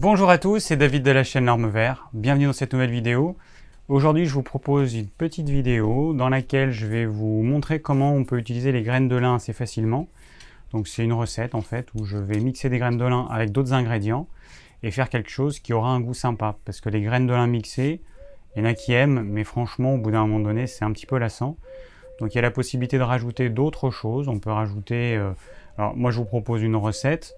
Bonjour à tous, c'est David de la chaîne Norme Vert. Bienvenue dans cette nouvelle vidéo. Aujourd'hui, je vous propose une petite vidéo dans laquelle je vais vous montrer comment on peut utiliser les graines de lin assez facilement. Donc c'est une recette en fait où je vais mixer des graines de lin avec d'autres ingrédients et faire quelque chose qui aura un goût sympa. Parce que les graines de lin mixées, il y en a qui aiment, mais franchement, au bout d'un moment donné, c'est un petit peu lassant. Donc il y a la possibilité de rajouter d'autres choses. On peut rajouter... Euh, alors moi, je vous propose une recette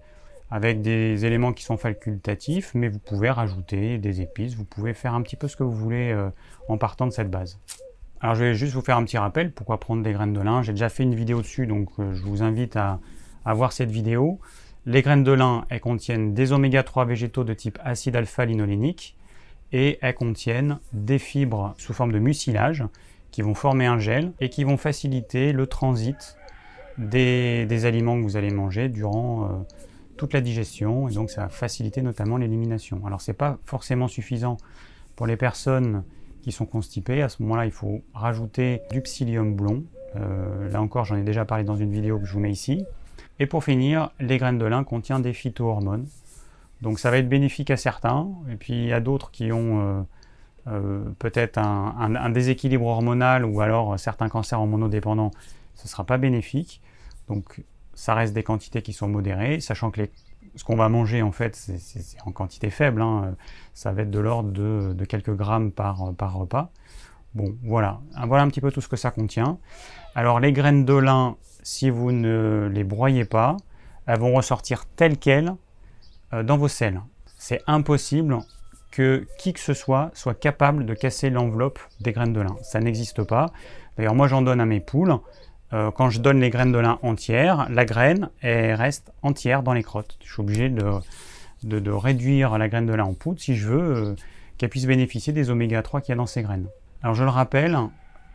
avec des éléments qui sont facultatifs, mais vous pouvez rajouter des épices, vous pouvez faire un petit peu ce que vous voulez euh, en partant de cette base. Alors je vais juste vous faire un petit rappel, pourquoi prendre des graines de lin. J'ai déjà fait une vidéo dessus, donc euh, je vous invite à, voir cette vidéo. Les graines de lin, elles contiennent des oméga 3 végétaux de type acide alpha-linolénique et elles contiennent des fibres sous forme de mucilage qui vont former un gel et qui vont faciliter le transit des, aliments que vous allez manger durant euh, la digestion et donc ça va faciliter notamment l'élimination. Alors c'est pas forcément suffisant pour les personnes qui sont constipées. À ce moment-là, il faut rajouter du psyllium blond. Euh, là encore, j'en ai déjà parlé dans une vidéo que je vous mets ici. Et pour finir, les graines de lin contiennent des phytohormones. Donc ça va être bénéfique à certains, et puis a d'autres qui ont euh, euh, peut-être un, un, déséquilibre hormonal ou alors certains cancers hormonodépendants, ce ne sera pas bénéfique. Donc ça reste des quantités qui sont modérées, sachant que ce qu'on va manger, en fait, c'est en quantité faible. Hein. Ça va être de l'ordre de, quelques grammes par, repas. Bon, voilà. Voilà un petit peu tout ce que ça contient. Alors, les graines de lin, si vous ne les broyez pas, elles vont ressortir telles quelles euh, dans vos selles. C'est impossible que qui que ce soit soit capable de casser l'enveloppe des graines de lin. Ça n'existe pas. D'ailleurs, moi, j'en donne à mes poules. Euh, quand je donne les graines de lin entières, la graine reste entière dans les crottes. Je suis obligé de, de, réduire la graine de lin en poudre si je veux euh, qu'elle puisse bénéficier des oméga 3 qu'il y a dans ces graines. Alors je le rappelle,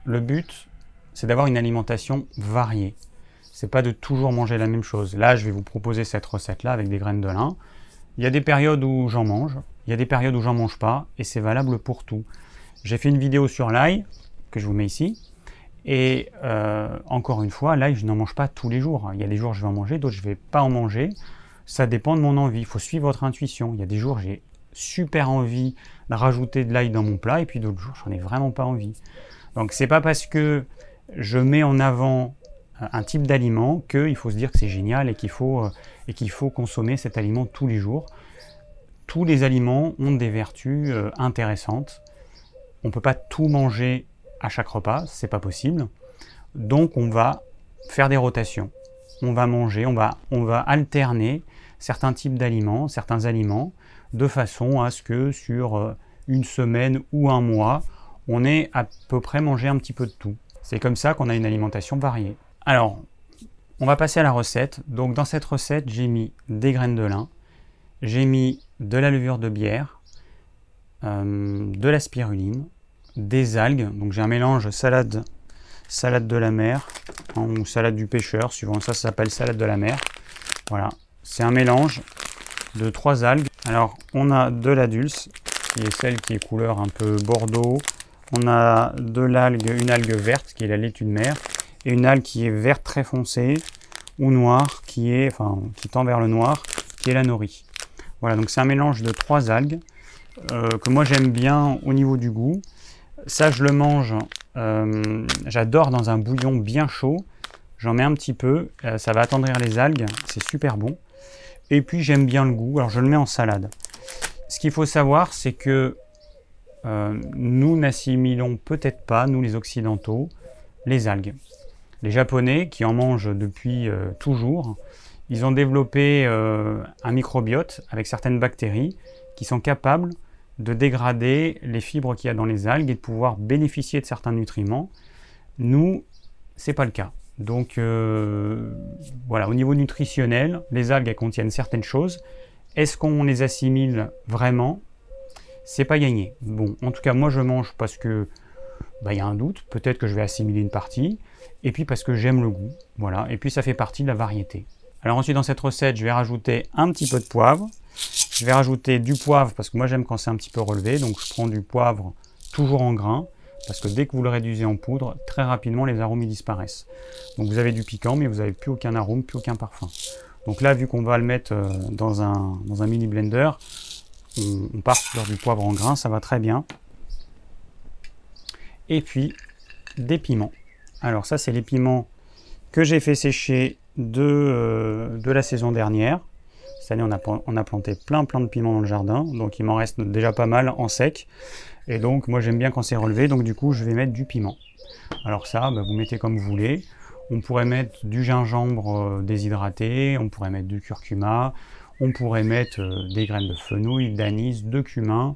le but c'est d'avoir une alimentation variée. C'est pas de toujours manger la même chose. Là, je vais vous proposer cette recette là avec des graines de lin. Il y a des périodes où j'en mange, il y a des périodes où j'en mange pas, et c'est valable pour tout. J'ai fait une vidéo sur l'ail que je vous mets ici. Et euh, encore une fois, l'ail, je n'en mange pas tous les jours. Il y a des jours je vais en manger, d'autres je vais pas en manger. Ça dépend de mon envie. Il faut suivre votre intuition. Il y a des jours j'ai super envie de rajouter de l'ail dans mon plat, et puis d'autres jours j'en ai vraiment pas envie. Donc c'est pas parce que je mets en avant un type d'aliment qu'il faut se dire que c'est génial et qu'il faut, euh, et qu'il faut consommer cet aliment tous les jours. Tous les aliments ont des vertus euh, intéressantes. On ne peut pas tout manger à chaque repas, c'est pas possible. Donc on va faire des rotations. On va manger, on va, on va alterner certains types d'aliments, certains aliments, de façon à ce que sur euh, une semaine ou un mois, on ait à peu près mangé un petit peu de tout. C'est comme ça qu'on a une alimentation variée. Alors, on va passer à la recette. Donc dans cette recette, j'ai mis des graines de lin, j'ai mis de la levure de bière, euh, de la spiruline, des algues. Donc j'ai un mélange salade, salade de la mer hein, ou salade du pêcheur, suivant ça, ça s'appelle salade de la mer. Voilà, c'est un mélange de trois algues. Alors on a de la dulce, qui est celle qui est couleur un peu bordeaux. On a de l'algue, une algue verte qui est la laitue de mer, et une algue qui est verte très foncée ou noire, qui est, enfin, qui tend vers le noir, qui est la nori. Voilà, donc c'est un mélange de trois algues euh, que moi j'aime bien au niveau du goût. Ça, je le mange, euh, j'adore dans un bouillon bien chaud. J'en mets un petit peu, euh, ça va attendrir les algues, c'est super bon. Et puis j'aime bien le goût, alors je le mets en salade. Ce qu'il faut savoir, c'est que euh, nous n'assimilons peut-être pas, nous les Occidentaux, les algues. Les Japonais, qui en mangent depuis toujours, ils ont développé un microbiote avec certaines bactéries qui sont capables de dégrader les fibres qu'il y a dans les algues et de pouvoir bénéficier de certains nutriments. Nous, c'est pas le cas. Donc euh, voilà, au niveau nutritionnel, les algues elles contiennent certaines choses. Est-ce qu'on les assimile vraiment? C'est pas gagné. Bon, en tout cas, moi je mange parce que bah, il y a un doute. Peut-être que je vais assimiler une partie. Et puis parce que j'aime le goût. Voilà. Et puis ça fait partie de la variété. Alors ensuite dans cette recette, je vais rajouter un petit peu de poivre. Je vais rajouter du poivre parce que moi j'aime quand c'est un petit peu relevé. Donc je prends du poivre toujours en grain parce que dès que vous le réduisez en poudre, très rapidement les arômes disparaissent. Donc vous avez du piquant mais vous n'avez plus aucun arôme, plus aucun parfum. Donc là, vu qu'on va le mettre euh, dans un, dans un mini blender, on, part sur du poivre en grain, ça va très bien. Et puis des piments. Alors ça, c'est les piments que j'ai fait sécher de, euh, de la saison dernière. Cette année, on a, a, planté plein plein de piments dans le jardin, donc il m'en reste déjà pas mal en sec. Et donc, moi, j'aime bien quand c'est relevé, donc du coup, je vais mettre du piment. Alors ça, bah, vous mettez comme vous voulez. On pourrait mettre du gingembre euh, déshydraté, on pourrait mettre du curcuma, on pourrait mettre euh, des graines de fenouil, d'anis, de cumin,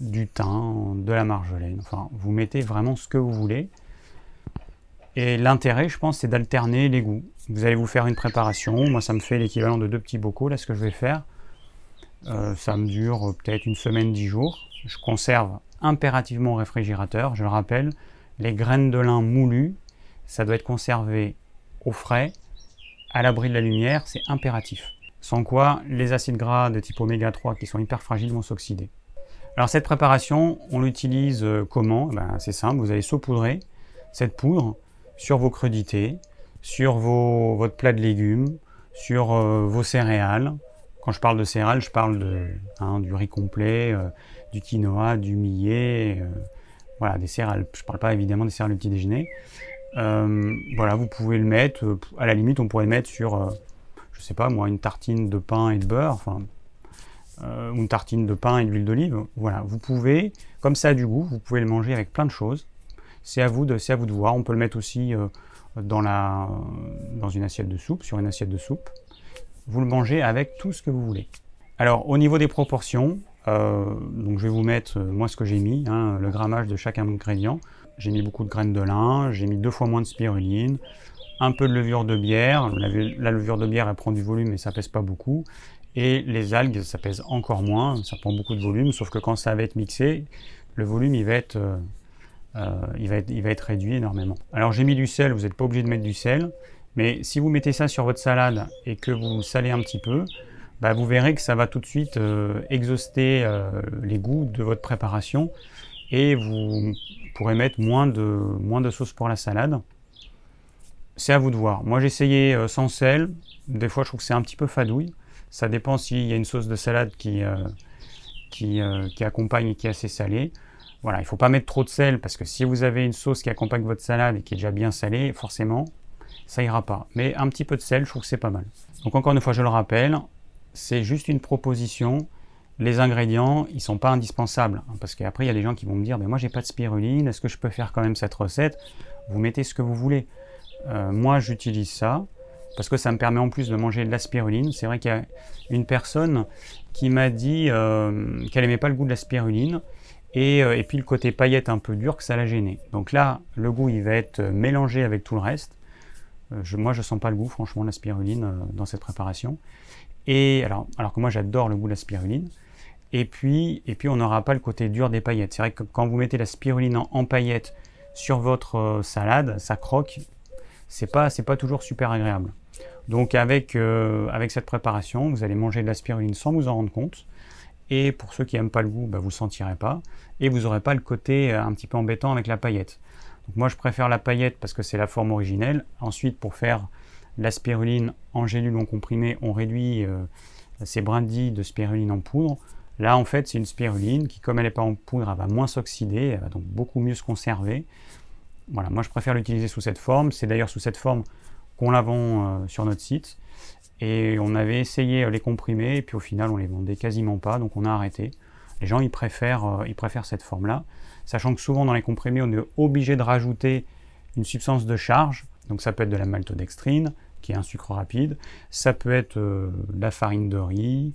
du thym, de la marjolaine. Enfin, vous mettez vraiment ce que vous voulez. Et l'intérêt, je pense, c'est d'alterner les goûts. Vous allez vous faire une préparation. Moi, ça me fait l'équivalent de deux petits bocaux, là, ce que je vais faire. Euh, ça me dure peut-être une semaine, dix jours. Je conserve impérativement au réfrigérateur. Je le rappelle, les graines de lin moulues, ça doit être conservé au frais, à l'abri de la lumière, c'est impératif. Sans quoi, les acides gras de type oméga 3 qui sont hyper fragiles vont s'oxyder. Alors cette préparation, on l'utilise euh, comment? Ben, C'est simple, vous allez saupoudrer cette poudre sur vos crudités, sur vos, votre plat de légumes, sur euh, vos céréales. Quand je parle de céréales, je parle de, hein, du riz complet, euh, du quinoa, du millet, voilà, des céréales. Je ne parle pas évidemment des céréales du petit déjeuner. voilà, vous pouvez le mettre, à la limite, on pourrait le mettre sur, je sais pas moi, une tartine de pain et de beurre, enfin, euh, une tartine de pain et d'huile d'olive. Voilà, vous pouvez, comme ça a du goût, vous pouvez le manger avec plein de choses. C'est à vous de, à vous de voir. On peut le mettre aussi euh, dans la, dans une assiette de soupe, sur une assiette de soupe. Vous le mangez avec tout ce que vous voulez. Alors, au niveau des proportions, euh, donc je vais vous mettre moi ce que j'ai mis, hein, le grammage de chaque ingrédient. J'ai mis beaucoup de graines de lin, j'ai mis deux fois moins de spiruline, un peu de levure de bière. La, levure de bière elle prend du volume mais ça pèse pas beaucoup. Et les algues, ça pèse encore moins, ça prend beaucoup de volume, sauf que quand ça va être mixé, le volume il va être, euh, euh, il va être, réduit énormément. Alors j'ai mis du sel, vous n'êtes pas obligé de mettre du sel, mais si vous mettez ça sur votre salade et que vous salez un petit peu, bah, vous verrez que ça va tout de suite euh, exhauster les goûts de votre préparation et vous pourrez mettre moins de, sauce pour la salade. C'est à vous de voir. Moi j'ai essayé sans sel, des fois je trouve que c'est un petit peu fadouille. Ça dépend s'il y a une sauce de salade qui, euh, euh, qui, accompagne et qui est assez salée. Voilà, il ne faut pas mettre trop de sel parce que si vous avez une sauce qui accompagne votre salade et qui est déjà bien salée, forcément, ça ira pas. Mais un petit peu de sel, je trouve que c'est pas mal. Donc encore une fois, je le rappelle, c'est juste une proposition. Les ingrédients, ils sont pas indispensables hein, parce qu'après il y a des gens qui vont me dire, mais moi j'ai pas de spiruline, est-ce que je peux faire quand même cette recette? Vous mettez ce que vous voulez. Euh, moi j'utilise ça parce que ça me permet en plus de manger de la spiruline. C'est vrai qu'il y a une personne qui m'a dit euh, qu'elle n'aimait pas le goût de la spiruline et, euh, et, puis le côté paillette un peu dur que ça la gênait. Donc là, le goût il va être mélangé avec tout le reste. Euh, je, moi, je sens pas le goût, franchement, de la spiruline dans cette préparation. Et alors, alors que moi, j'adore le goût de la spiruline. Et puis, et puis on n'aura pas le côté dur des paillettes. C'est vrai que quand vous mettez la spiruline en, en paillettes sur votre salade, ça croque. C'est pas, c'est pas toujours super agréable. Donc avec, euh, avec cette préparation, vous allez manger de la spiruline sans vous en rendre compte. Et pour ceux qui n'aiment pas le goût, bah, vous ne le sentirez pas. Et vous n'aurez pas le côté euh, un petit peu embêtant avec la paillette. Donc moi je préfère la paillette parce que c'est la forme originelle. Ensuite pour faire la spiruline en gélule non comprimée, on réduit euh, ces brindilles de spiruline en poudre. Là en fait c'est une spiruline qui comme elle n'est pas en poudre, elle va moins s'oxyder, elle va donc beaucoup mieux se conserver. Voilà, moi je préfère l'utiliser sous cette forme. C'est d'ailleurs sous cette forme qu'on la vend euh, sur notre site. Et on avait essayé euh, les comprimer, et puis au final, on les vendait quasiment pas, donc on a arrêté. Les gens, ils préfèrent, euh, ils préfèrent cette forme-là, sachant que souvent dans les comprimés, on est obligé de rajouter une substance de charge. Donc ça peut être de la maltodextrine, qui est un sucre rapide, ça peut être la farine de riz,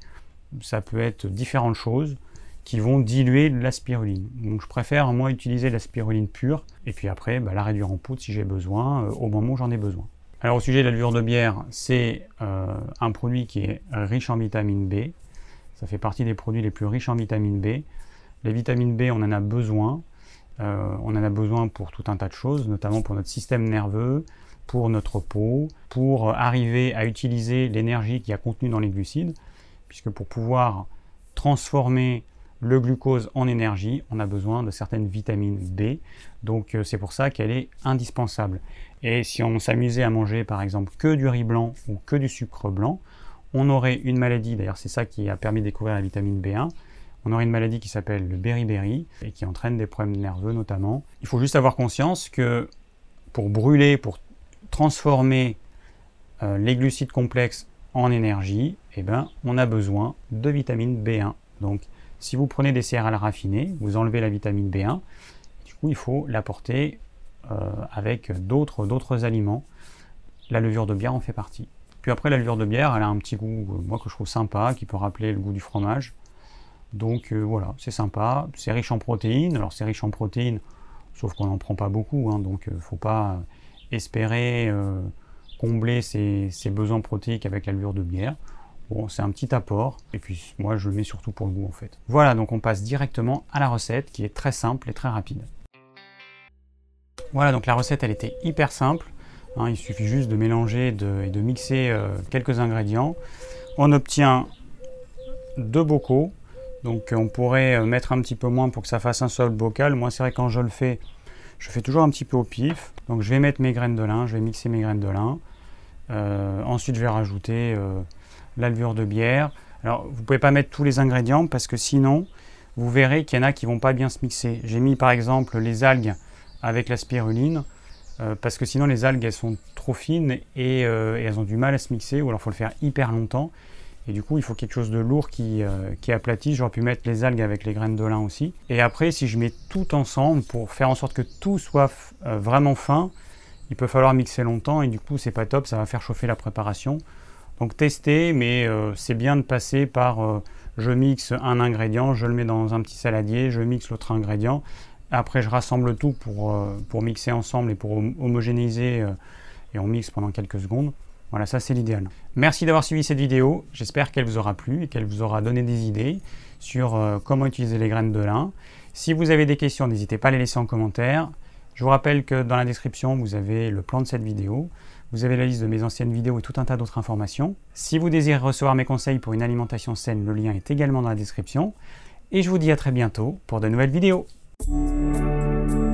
ça peut être différentes choses qui vont diluer la spiruline. Donc je préfère moi utiliser la spiruline pure et puis après bah, la réduire en poudre si j'ai besoin au moment où j'en ai besoin. Alors au sujet de la levure de bière, c'est euh, un produit qui est riche en vitamine B. Ça fait partie des produits les plus riches en vitamine B. Les vitamines B, on en a besoin. Euh, on en a besoin pour tout un tas de choses, notamment pour notre système nerveux, pour notre peau, pour arriver à utiliser l'énergie qui a contenue dans les glucides, puisque pour pouvoir transformer le glucose en énergie, on a besoin de certaines vitamines B. Donc euh, c'est pour ça qu'elle est indispensable. Et si on s'amusait à manger par exemple que du riz blanc ou que du sucre blanc, on aurait une maladie, d'ailleurs c'est ça qui a permis de découvrir la vitamine B1, on aurait une maladie qui s'appelle le beriberi et qui entraîne des problèmes nerveux notamment. Il faut juste avoir conscience que pour brûler, pour transformer euh, les glucides complexes en énergie, eh ben, on a besoin de vitamine B1. Donc, si vous prenez des céréales raffinées, vous enlevez la vitamine B1. Du coup, il faut l'apporter avec d'autres aliments. La levure de bière en fait partie. Puis après, la levure de bière, elle a un petit goût, euh, moi, que je trouve sympa, qui peut rappeler le goût du fromage. Donc voilà, c'est sympa. C'est riche en protéines. Alors, c'est riche en protéines, sauf qu'on n'en prend pas beaucoup. Hein, donc, il ne faut pas espérer combler ses, besoins protéiques avec la levure de bière. Bon, c'est un petit apport, et puis moi je le mets surtout pour le goût en fait. Voilà, donc on passe directement à la recette qui est très simple et très rapide. Voilà, donc la recette elle était hyper simple. Hein, il suffit juste de mélanger et de mixer euh, quelques ingrédients. On obtient deux bocaux, donc on pourrait euh, mettre un petit peu moins pour que ça fasse un seul bocal. Moi c'est vrai quand je le fais, je fais toujours un petit peu au pif. Donc je vais mettre mes graines de lin, je vais mixer mes graines de lin. Euh, ensuite, je vais rajouter euh, de bière. Alors, vous ne pouvez pas mettre tous les ingrédients parce que sinon, vous verrez qu'il y en a qui vont pas bien se mixer. J'ai mis par exemple les algues avec la spiruline euh, parce que sinon les algues elles sont trop fines et, elles ont du mal à se mixer ou alors il faut le faire hyper longtemps. Et du coup, il faut quelque chose de lourd qui, qui aplatisse. J'aurais pu mettre les algues avec les graines de lin aussi. Et après, si je mets tout ensemble pour faire en sorte que tout soit vraiment fin, il peut falloir mixer longtemps et du coup c'est pas top, ça va faire chauffer la préparation. Donc testez, mais euh, c'est bien de passer par euh, je mixe un ingrédient, je le mets dans un petit saladier, je mixe l'autre ingrédient, après je rassemble tout pour, euh, pour mixer ensemble et pour homogénéiser et on mixe pendant quelques secondes. Voilà, ça c'est l'idéal. Merci d'avoir suivi cette vidéo, j'espère qu'elle vous aura plu et qu'elle vous aura donné des idées sur comment utiliser les graines de lin. Si vous avez des questions, n'hésitez pas à les laisser en commentaire. Je vous rappelle que dans la description, vous avez le plan de cette vidéo, vous avez la liste de mes anciennes vidéos et tout un tas d'autres informations. Si vous désirez recevoir mes conseils pour une alimentation saine, le lien est également dans la description. Et je vous dis à très bientôt pour de nouvelles vidéos. Thank you.